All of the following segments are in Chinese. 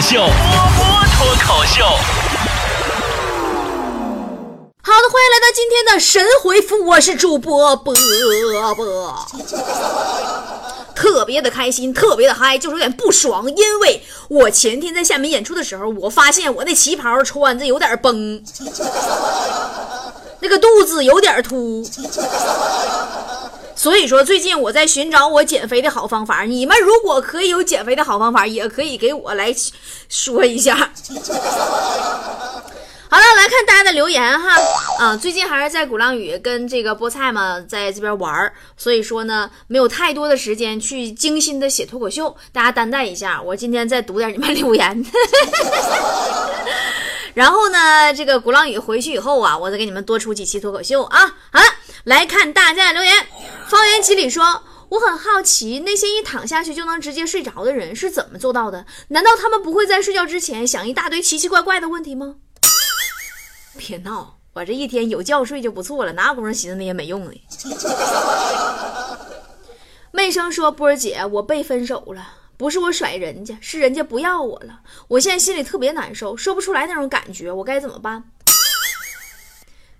口秀，波波脱口秀。好的，欢迎来到今天的神回复，我是主播波波，特别的开心，特别的嗨，就是有点不爽，因为我前天在厦门演出的时候，我发现我那旗袍穿着有点崩，那个肚子有点凸。所以说，最近我在寻找我减肥的好方法。你们如果可以有减肥的好方法，也可以给我来说一下。好了，来看大家的留言哈。啊，最近还是在鼓浪屿跟这个菠菜嘛，在这边玩儿，所以说呢，没有太多的时间去精心的写脱口秀，大家担待一下。我今天再读点你们留言。然后呢，这个鼓浪屿回去以后啊，我再给你们多出几期脱口秀啊。好了，来看大家的留言。方圆几里说：“我很好奇，那些一躺下去就能直接睡着的人是怎么做到的？难道他们不会在睡觉之前想一大堆奇奇怪怪的问题吗？”别闹，我这一天有觉睡就不错了，哪有功夫寻思那些没用的？妹生说：“波儿姐，我被分手了，不是我甩人家，是人家不要我了。我现在心里特别难受，说不出来那种感觉，我该怎么办？”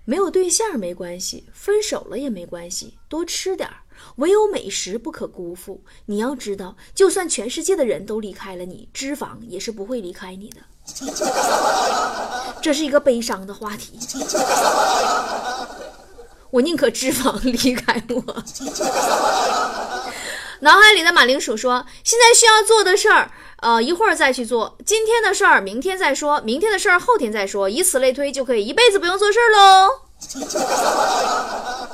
没有对象没关系，分手了也没关系，多吃点儿。唯有美食不可辜负。你要知道，就算全世界的人都离开了你，脂肪也是不会离开你的。这是一个悲伤的话题。我宁可脂肪离开我。脑海里的马铃薯说：“现在需要做的事儿，呃，一会儿再去做。今天的事儿，明天再说；明天的事儿，后天再说。以此类推，就可以一辈子不用做事儿喽。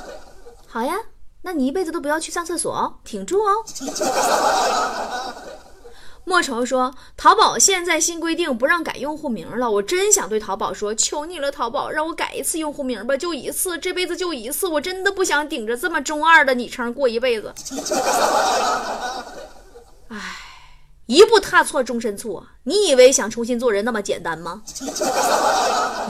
好呀，那你一辈子都不要去上厕所，挺住哦。”莫愁说：“淘宝现在新规定不让改用户名了，我真想对淘宝说，求你了，淘宝让我改一次用户名吧，就一次，这辈子就一次，我真的不想顶着这么中二的昵称过一辈子。唉，一步踏错，终身错。你以为想重新做人那么简单吗？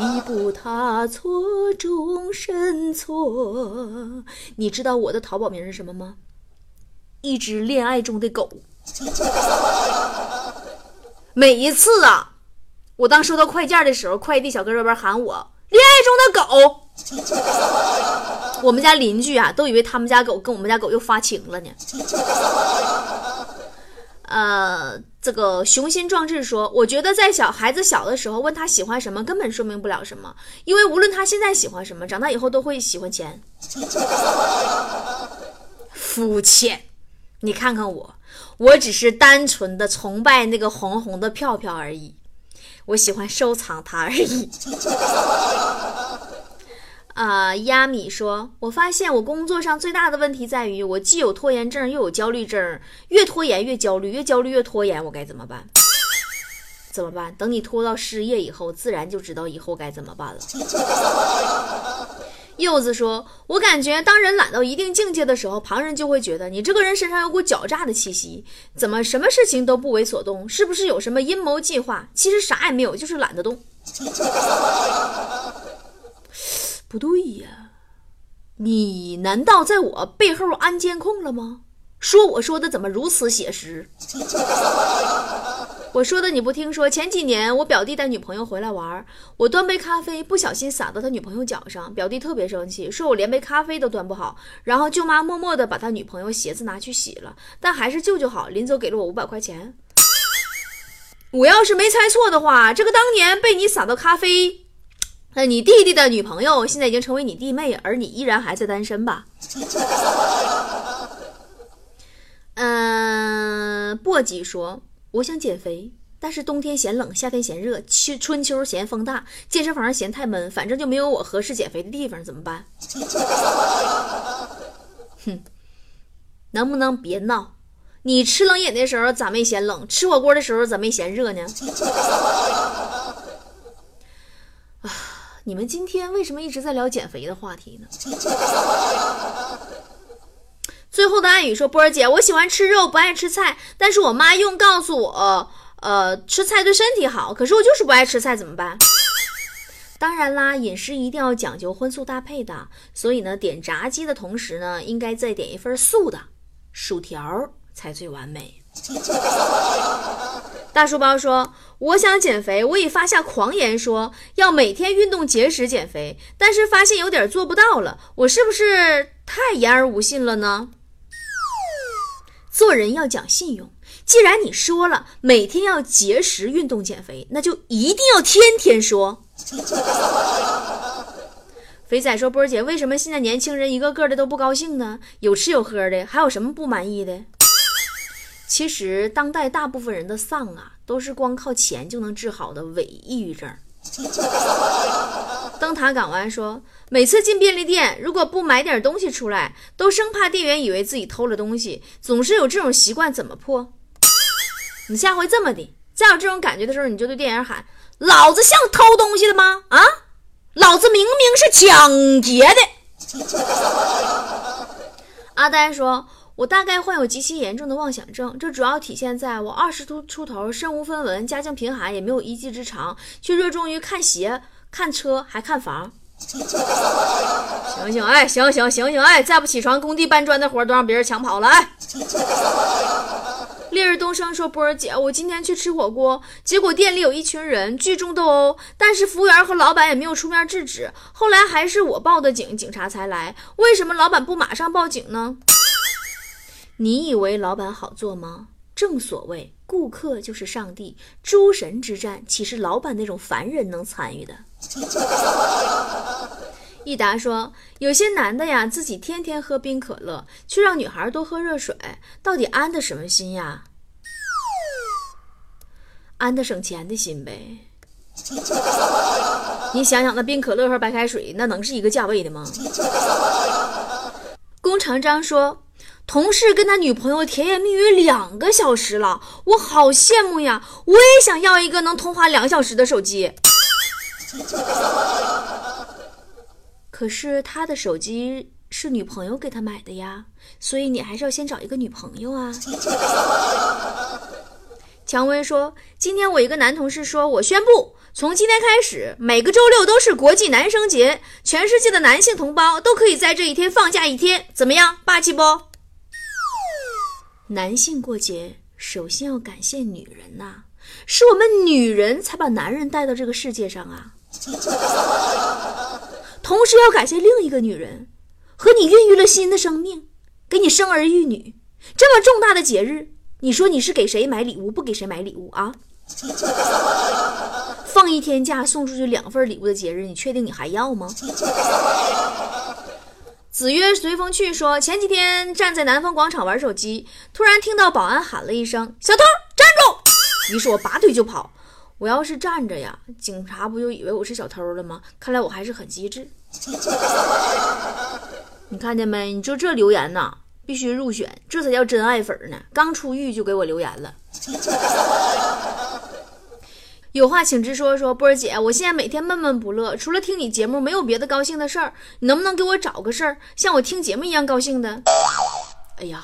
一步踏错，终身错。你知道我的淘宝名是什么吗？一只恋爱中的狗。”每一次啊，我当收到快件的时候，快递小哥这边喊我“恋爱中的狗”，我们家邻居啊都以为他们家狗跟我们家狗又发情了呢。呃，这个雄心壮志说，我觉得在小孩子小的时候问他喜欢什么，根本说明不了什么，因为无论他现在喜欢什么，长大以后都会喜欢钱。肤浅，你看看我。我只是单纯的崇拜那个红红的票票而已，我喜欢收藏它而已。啊，亚米说：“我发现我工作上最大的问题在于，我既有拖延症又有焦虑症，越拖延越焦虑，越焦虑越拖延，我该怎么办？怎么办？等你拖到失业以后，自然就知道以后该怎么办了。”柚子说：“我感觉，当人懒到一定境界的时候，旁人就会觉得你这个人身上有股狡诈的气息，怎么什么事情都不为所动？是不是有什么阴谋计划？其实啥也没有，就是懒得动。不对呀，你难道在我背后安监控了吗？说我说的怎么如此写实？”我说的你不听说？前几年我表弟带女朋友回来玩，我端杯咖啡不小心洒到他女朋友脚上，表弟特别生气，说我连杯咖啡都端不好。然后舅妈默默的把他女朋友鞋子拿去洗了，但还是舅舅好，临走给了我五百块钱。我要是没猜错的话，这个当年被你洒到咖啡，那你弟弟的女朋友现在已经成为你弟妹，而你依然还在单身吧？嗯，簸箕说。我想减肥，但是冬天嫌冷，夏天嫌热，秋春秋嫌风大，健身房嫌太闷，反正就没有我合适减肥的地方，怎么办？哼，能不能别闹？你吃冷饮的时候咋没嫌冷？吃火锅的时候咋没嫌热呢？啊，你们今天为什么一直在聊减肥的话题呢？最后的暗语说：“波儿姐，我喜欢吃肉，不爱吃菜。但是我妈用告诉我，呃，吃菜对身体好。可是我就是不爱吃菜，怎么办？当然啦，饮食一定要讲究荤素搭配的。所以呢，点炸鸡的同时呢，应该再点一份素的，薯条才最完美。”大书包说：“我想减肥，我已发下狂言，说要每天运动节食减肥，但是发现有点做不到了，我是不是太言而无信了呢？做人要讲信用，既然你说了每天要节食运动减肥，那就一定要天天说。肥仔说：“波儿姐，为什么现在年轻人一个个的都不高兴呢？有吃有喝的，还有什么不满意的？其实，当代大部分人的丧啊，都是光靠钱就能治好的伪抑郁症。”灯塔港湾说：“每次进便利店，如果不买点东西出来，都生怕店员以为自己偷了东西，总是有这种习惯，怎么破？你下回这么的，再有这种感觉的时候，你就对店员喊：‘老子像偷东西的吗？啊！’”老子明明是抢劫的。阿呆说：“我大概患有极其严重的妄想症，这主要体现在我二十出出头，身无分文，家境贫寒，也没有一技之长，却热衷于看鞋、看车，还看房。醒醒，哎，醒醒，醒醒，哎，再不起床，工地搬砖的活都让别人抢跑了，哎。”烈日东升说：“波儿姐，我今天去吃火锅，结果店里有一群人聚众斗殴，但是服务员和老板也没有出面制止。后来还是我报的警，警察才来。为什么老板不马上报警呢？你以为老板好做吗？正所谓顾客就是上帝，诸神之战岂是老板那种凡人能参与的？” 益达说：“有些男的呀，自己天天喝冰可乐，却让女孩多喝热水，到底安的什么心呀？安的省钱的心呗。你想想，那冰可乐和白开水，那能是一个价位的吗？” 龚长章说：“同事跟他女朋友甜言蜜语两个小时了，我好羡慕呀！我也想要一个能通话两小时的手机。”可是他的手机是女朋友给他买的呀，所以你还是要先找一个女朋友啊。蔷薇说：“今天我一个男同事说，我宣布，从今天开始，每个周六都是国际男生节，全世界的男性同胞都可以在这一天放假一天，怎么样？霸气不？男性过节，首先要感谢女人呐，是我们女人才把男人带到这个世界上啊。”同时要感谢另一个女人，和你孕育了新的生命，给你生儿育女。这么重大的节日，你说你是给谁买礼物，不给谁买礼物啊？放一天假送出去两份礼物的节日，你确定你还要吗？子曰随风去说，前几天站在南方广场玩手机，突然听到保安喊了一声：“小偷，站住！”于是我拔腿就跑。我要是站着呀，警察不就以为我是小偷了吗？看来我还是很机智。你看见没？你就这留言呐，必须入选，这才叫真爱粉呢。刚出狱就给我留言了。有话请直说，说波儿姐，我现在每天闷闷不乐，除了听你节目，没有别的高兴的事儿。你能不能给我找个事儿，像我听节目一样高兴的？哎呀，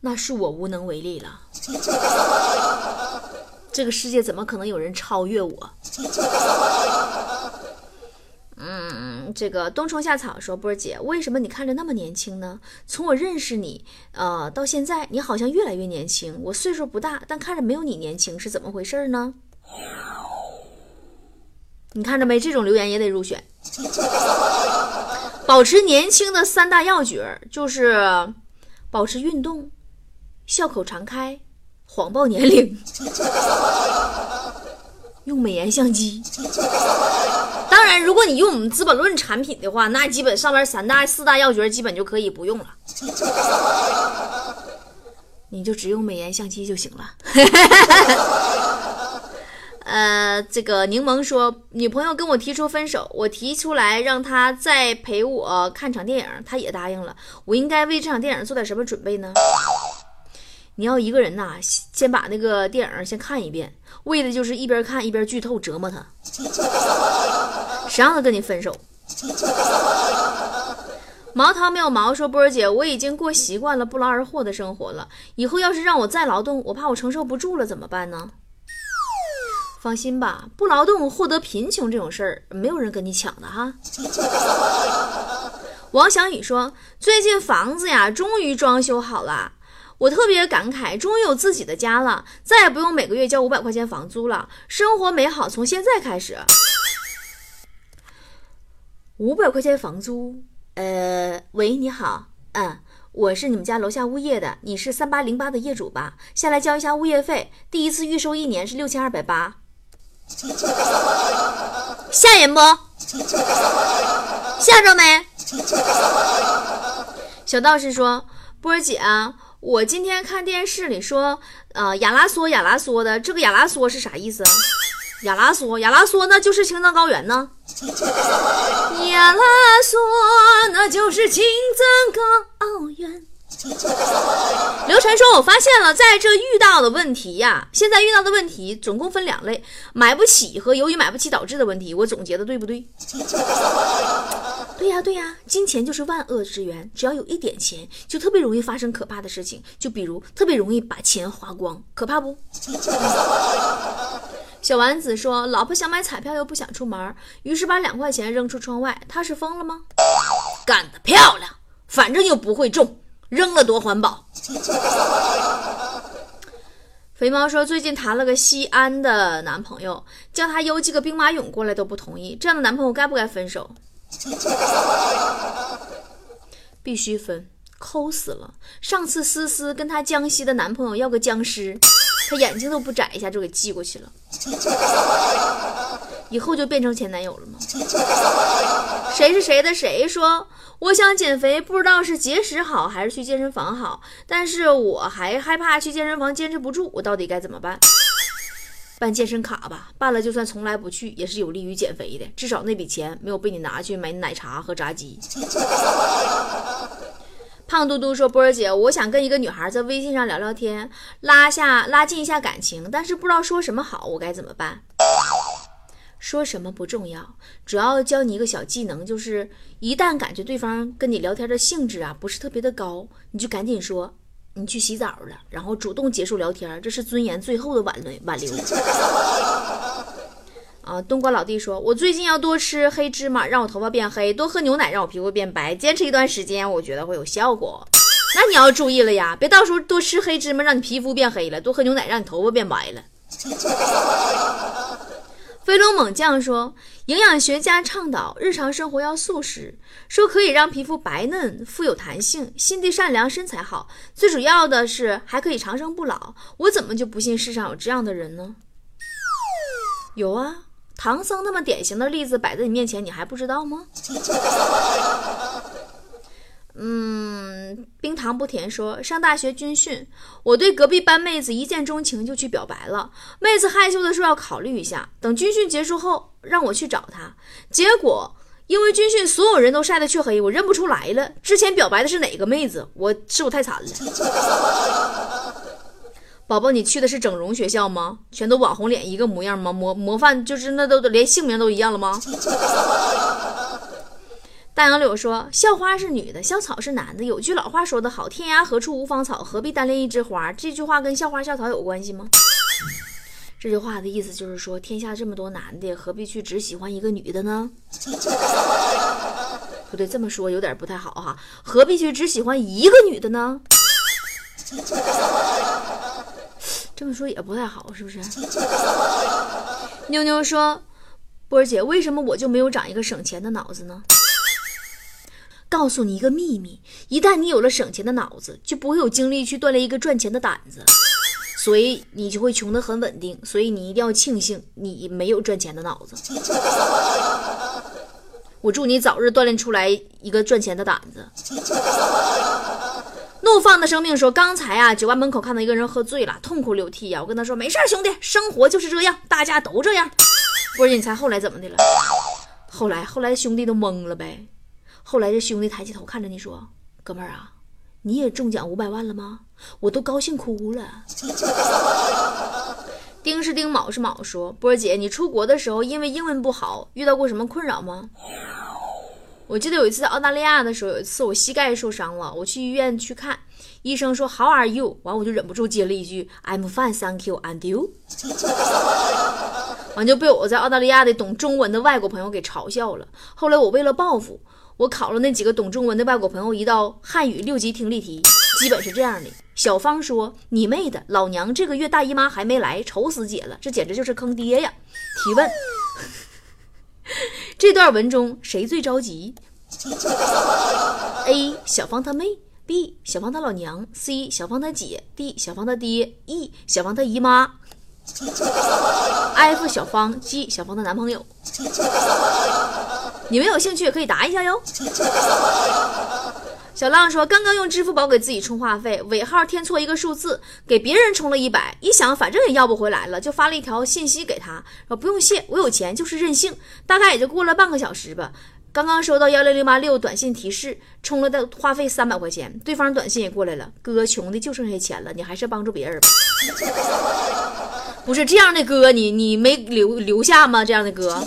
那是我无能为力了。这个世界怎么可能有人超越我？嗯，这个冬虫夏草说：“波儿姐，为什么你看着那么年轻呢？从我认识你，呃，到现在，你好像越来越年轻。我岁数不大，但看着没有你年轻，是怎么回事呢？你看着没？这种留言也得入选。保持年轻的三大要诀就是保持运动，笑口常开。”谎报年龄，用美颜相机。当然，如果你用我们《资本论》产品的话，那基本上面三大、四大要诀基本就可以不用了。你就只用美颜相机就行了。呃，这个柠檬说，女朋友跟我提出分手，我提出来让她再陪我看场电影，她也答应了。我应该为这场电影做点什么准备呢？你要一个人呐，先把那个电影先看一遍，为的就是一边看一边剧透折磨他。谁让他跟你分手？毛桃没有毛说波儿姐，我已经过习惯了不劳而获的生活了，以后要是让我再劳动，我怕我承受不住了，怎么办呢？放心吧，不劳动获得贫穷这种事儿，没有人跟你抢的哈。王小雨说，最近房子呀，终于装修好了。我特别感慨，终于有自己的家了，再也不用每个月交五百块钱房租了，生活美好从现在开始。五百块钱房租，呃，喂，你好，嗯，我是你们家楼下物业的，你是三八零八的业主吧？下来交一下物业费，第一次预收一年是六千二百八，吓人不？吓着没？小道士说：“波儿姐啊，我今天看电视里说，呃，亚拉索亚拉索的，这个亚拉索是啥意思？亚拉索亚拉索那就是青藏高原呢。亚拉索那就是青藏高原。”刘晨说：“我发现了，在这遇到的问题呀，现在遇到的问题总共分两类：买不起和由于买不起导致的问题。我总结的对不对？对呀，对呀，金钱就是万恶之源，只要有一点钱，就特别容易发生可怕的事情。就比如特别容易把钱花光，可怕不？” 小丸子说：“老婆想买彩票又不想出门，于是把两块钱扔出窗外。他是疯了吗？干得漂亮，反正又不会中。”扔了多环保。肥猫说，最近谈了个西安的男朋友，叫他邮寄个兵马俑过来都不同意。这样的男朋友该不该分手？必须分，抠死了。上次思思跟她江西的男朋友要个僵尸，她眼睛都不眨一下就给寄过去了。以后就变成前男友了吗？谁是谁的谁说？我想减肥，不知道是节食好还是去健身房好，但是我还害怕去健身房坚持不住，我到底该怎么办？办健身卡吧，办了就算从来不去，也是有利于减肥的，至少那笔钱没有被你拿去买奶茶和炸鸡。胖嘟嘟说：“波儿姐，我想跟一个女孩在微信上聊聊天，拉下拉近一下感情，但是不知道说什么好，我该怎么办？”说什么不重要，主要教你一个小技能，就是一旦感觉对方跟你聊天的兴致啊不是特别的高，你就赶紧说你去洗澡了，然后主动结束聊天，这是尊严最后的挽留挽留。啊，冬瓜老弟说，我最近要多吃黑芝麻，让我头发变黑；多喝牛奶，让我皮肤变白。坚持一段时间，我觉得会有效果。那你要注意了呀，别到时候多吃黑芝麻让你皮肤变黑了，多喝牛奶让你头发变白了。飞龙猛将说：“营养学家倡导日常生活要素食，说可以让皮肤白嫩、富有弹性、心地善良、身材好，最主要的是还可以长生不老。我怎么就不信世上有这样的人呢？有啊，唐僧那么典型的例子摆在你面前，你还不知道吗？” 嗯，冰糖不甜说上大学军训，我对隔壁班妹子一见钟情，就去表白了。妹子害羞的说要考虑一下，等军训结束后让我去找她。结果因为军训所有人都晒得黢黑，我认不出来了。之前表白的是哪个妹子？我是我太惨了。宝宝，你去的是整容学校吗？全都网红脸一个模样吗？模模范就是那都连姓名都一样了吗？大杨柳说：“校花是女的，校草是男的。有句老话说得好，天涯何处无芳草，何必单恋一枝花？这句话跟校花校草有关系吗？这句话的意思就是说，天下这么多男的，何必去只喜欢一个女的呢？不对，这么说有点不太好哈。何必去只喜欢一个女的呢？这么说也不太好，是不是？” 妞妞说：“波儿姐，为什么我就没有长一个省钱的脑子呢？”告诉你一个秘密：一旦你有了省钱的脑子，就不会有精力去锻炼一个赚钱的胆子，所以你就会穷得很稳定。所以你一定要庆幸你没有赚钱的脑子。我祝你早日锻炼出来一个赚钱的胆子。怒放的生命说：“刚才啊，酒吧门口看到一个人喝醉了，痛哭流涕呀。我跟他说：没事兄弟，生活就是这样，大家都这样。不是你猜后来怎么的了？后来，后来兄弟都懵了呗。”后来这兄弟抬起头看着你说：“哥们儿啊，你也中奖五百万了吗？我都高兴哭了。” 丁是丁，卯是卯，说：“波姐，你出国的时候因为英文不好，遇到过什么困扰吗？”我记得有一次在澳大利亚的时候，有一次我膝盖受伤了，我去医院去看，医生说 “How are you？” 完我就忍不住接了一句 “I'm fine, thank you, and you？” 完就被我在澳大利亚的懂中文的外国朋友给嘲笑了。后来我为了报复。我考了那几个懂中文的外国朋友一道汉语六级听力题，基本是这样的。小芳说：“你妹的，老娘这个月大姨妈还没来，愁死姐了，这简直就是坑爹呀！”提问：这段文中谁最着急？A. 小芳她妹，B. 小芳她老娘，C. 小芳她姐，D. 小芳她爹，E. 小芳她姨妈。F 小芳 G 小芳的男朋友，你们有兴趣可以答一下哟。小浪说，刚刚用支付宝给自己充话费，尾号填错一个数字，给别人充了一百，一想反正也要不回来了，就发了一条信息给他，说不用谢，我有钱就是任性。大概也就过了半个小时吧。刚刚收到幺零零八六短信提示，充了的话费三百块钱，对方短信也过来了，哥穷的就剩下钱了，你还是帮助别人吧。不是这样的哥，你你没留留下吗？这样的哥，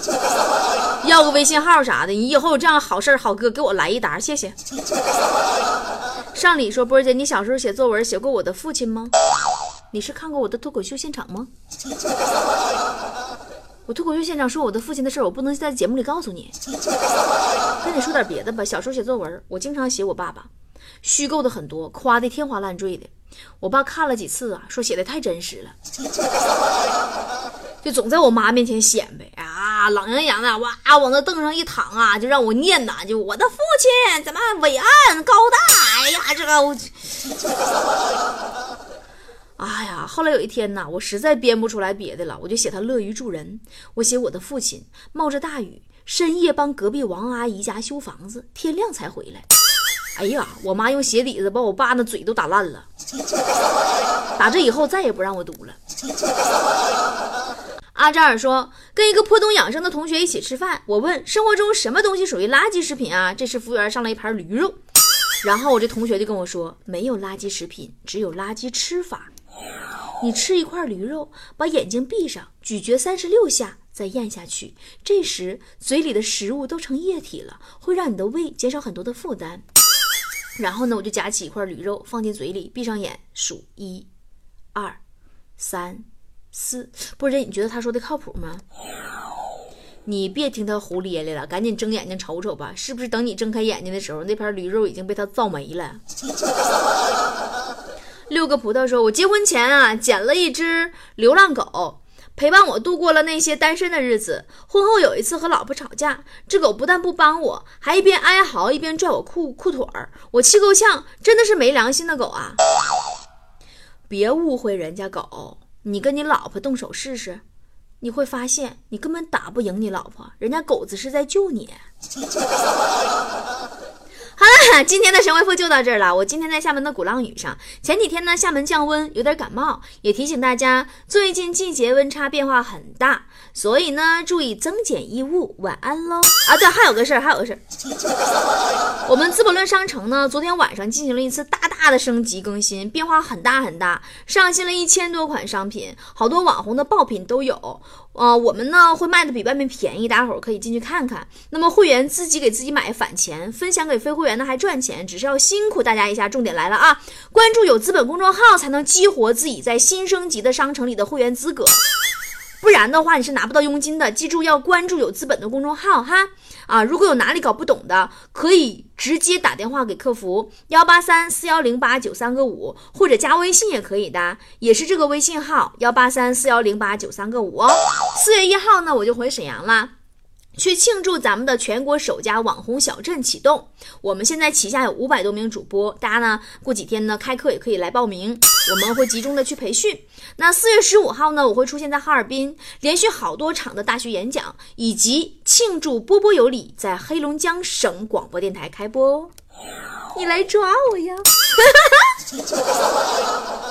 要个微信号啥的，你以后有这样好事好哥给我来一沓，谢谢。上礼说波姐，你小时候写作文写过我的父亲吗？你是看过我的脱口秀现场吗？我脱口秀现场说我的父亲的事儿，我不能在节目里告诉你。跟你说点别的吧。小时候写作文，我经常写我爸爸，虚构的很多，夸的天花乱坠的。我爸看了几次啊，说写的太真实了，就总在我妈面前显摆啊，懒洋洋的，哇，往那凳上一躺啊，就让我念呐，就我的父亲怎么伟岸高大，哎呀，这个我。哎呀，后来有一天呐，我实在编不出来别的了，我就写他乐于助人。我写我的父亲冒着大雨，深夜帮隔壁王阿姨家修房子，天亮才回来。哎呀，我妈用鞋底子把我爸那嘴都打烂了。打这以后再也不让我读了。阿扎尔说，跟一个颇懂养生的同学一起吃饭，我问生活中什么东西属于垃圾食品啊？这时服务员上来一盘驴肉，然后我这同学就跟我说，没有垃圾食品，只有垃圾吃法。你吃一块驴肉，把眼睛闭上，咀嚼三十六下，再咽下去。这时嘴里的食物都成液体了，会让你的胃减少很多的负担。然后呢，我就夹起一块驴肉放进嘴里，闭上眼数一、二、三、四。不是，你觉得他说的靠谱吗？你别听他胡咧咧了，赶紧睁眼睛瞅瞅吧，是不是等你睁开眼睛的时候，那盘驴肉已经被他造没了？六个葡萄说：“我结婚前啊，捡了一只流浪狗，陪伴我度过了那些单身的日子。婚后有一次和老婆吵架，这狗不但不帮我，还一边哀嚎一边拽我裤裤腿儿，我气够呛，真的是没良心的狗啊！别误会人家狗，你跟你老婆动手试试，你会发现你根本打不赢你老婆，人家狗子是在救你。”好了，今天的神回复就到这儿了。我今天在厦门的鼓浪屿上，前几天呢厦门降温，有点感冒，也提醒大家最近季节温差变化很大，所以呢注意增减衣物。晚安喽！啊，对，还有个事儿，还有个事儿，我们资本论商城呢昨天晚上进行了一次大大的升级更新，变化很大很大，上新了一千多款商品，好多网红的爆品都有。啊，我们呢会卖的比外面便宜，大家伙儿可以进去看看。那么会员自己给自己买返钱，分享给非会员呢还赚钱，只是要辛苦大家一下。重点来了啊，关注有资本公众号才能激活自己在新升级的商城里的会员资格。不然的话，你是拿不到佣金的。记住要关注有资本的公众号哈啊！如果有哪里搞不懂的，可以直接打电话给客服幺八三四幺零八九三个五，或者加微信也可以的，也是这个微信号幺八三四幺零八九三个五哦。四月一号呢，我就回沈阳了。去庆祝咱们的全国首家网红小镇启动。我们现在旗下有五百多名主播，大家呢过几天呢开课也可以来报名，我们会集中的去培训。那四月十五号呢，我会出现在哈尔滨，连续好多场的大学演讲，以及庆祝波波有理在黑龙江省广播电台开播哦。你来抓我呀！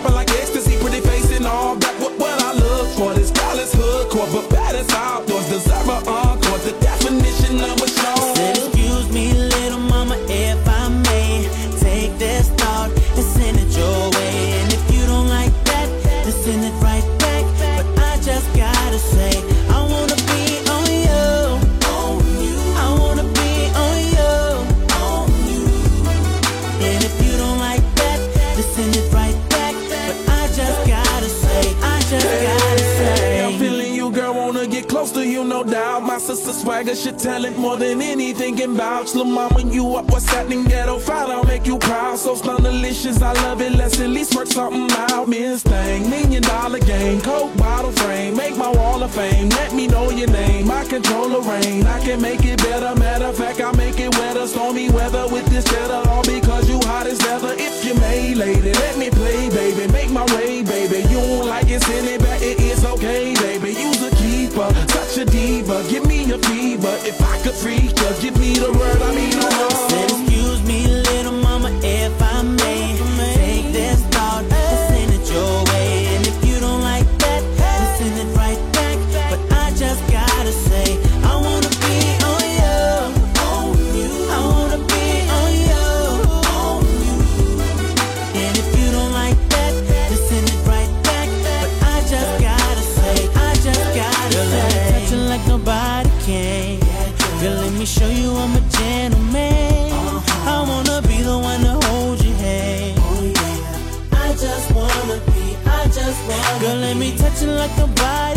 popping like ecstasy, pretty face and all that. What, what I look for, this college hood core, but bad as all. watch La Mama you up. What's happening? Ghetto fight, I'll make you proud. So delicious, I love it. Let's at least work something out. Miss thing, million dollar game, coke bottle frame, make my wall of fame. If I could freak you, give me the word, I mean no more. dancing like nobody.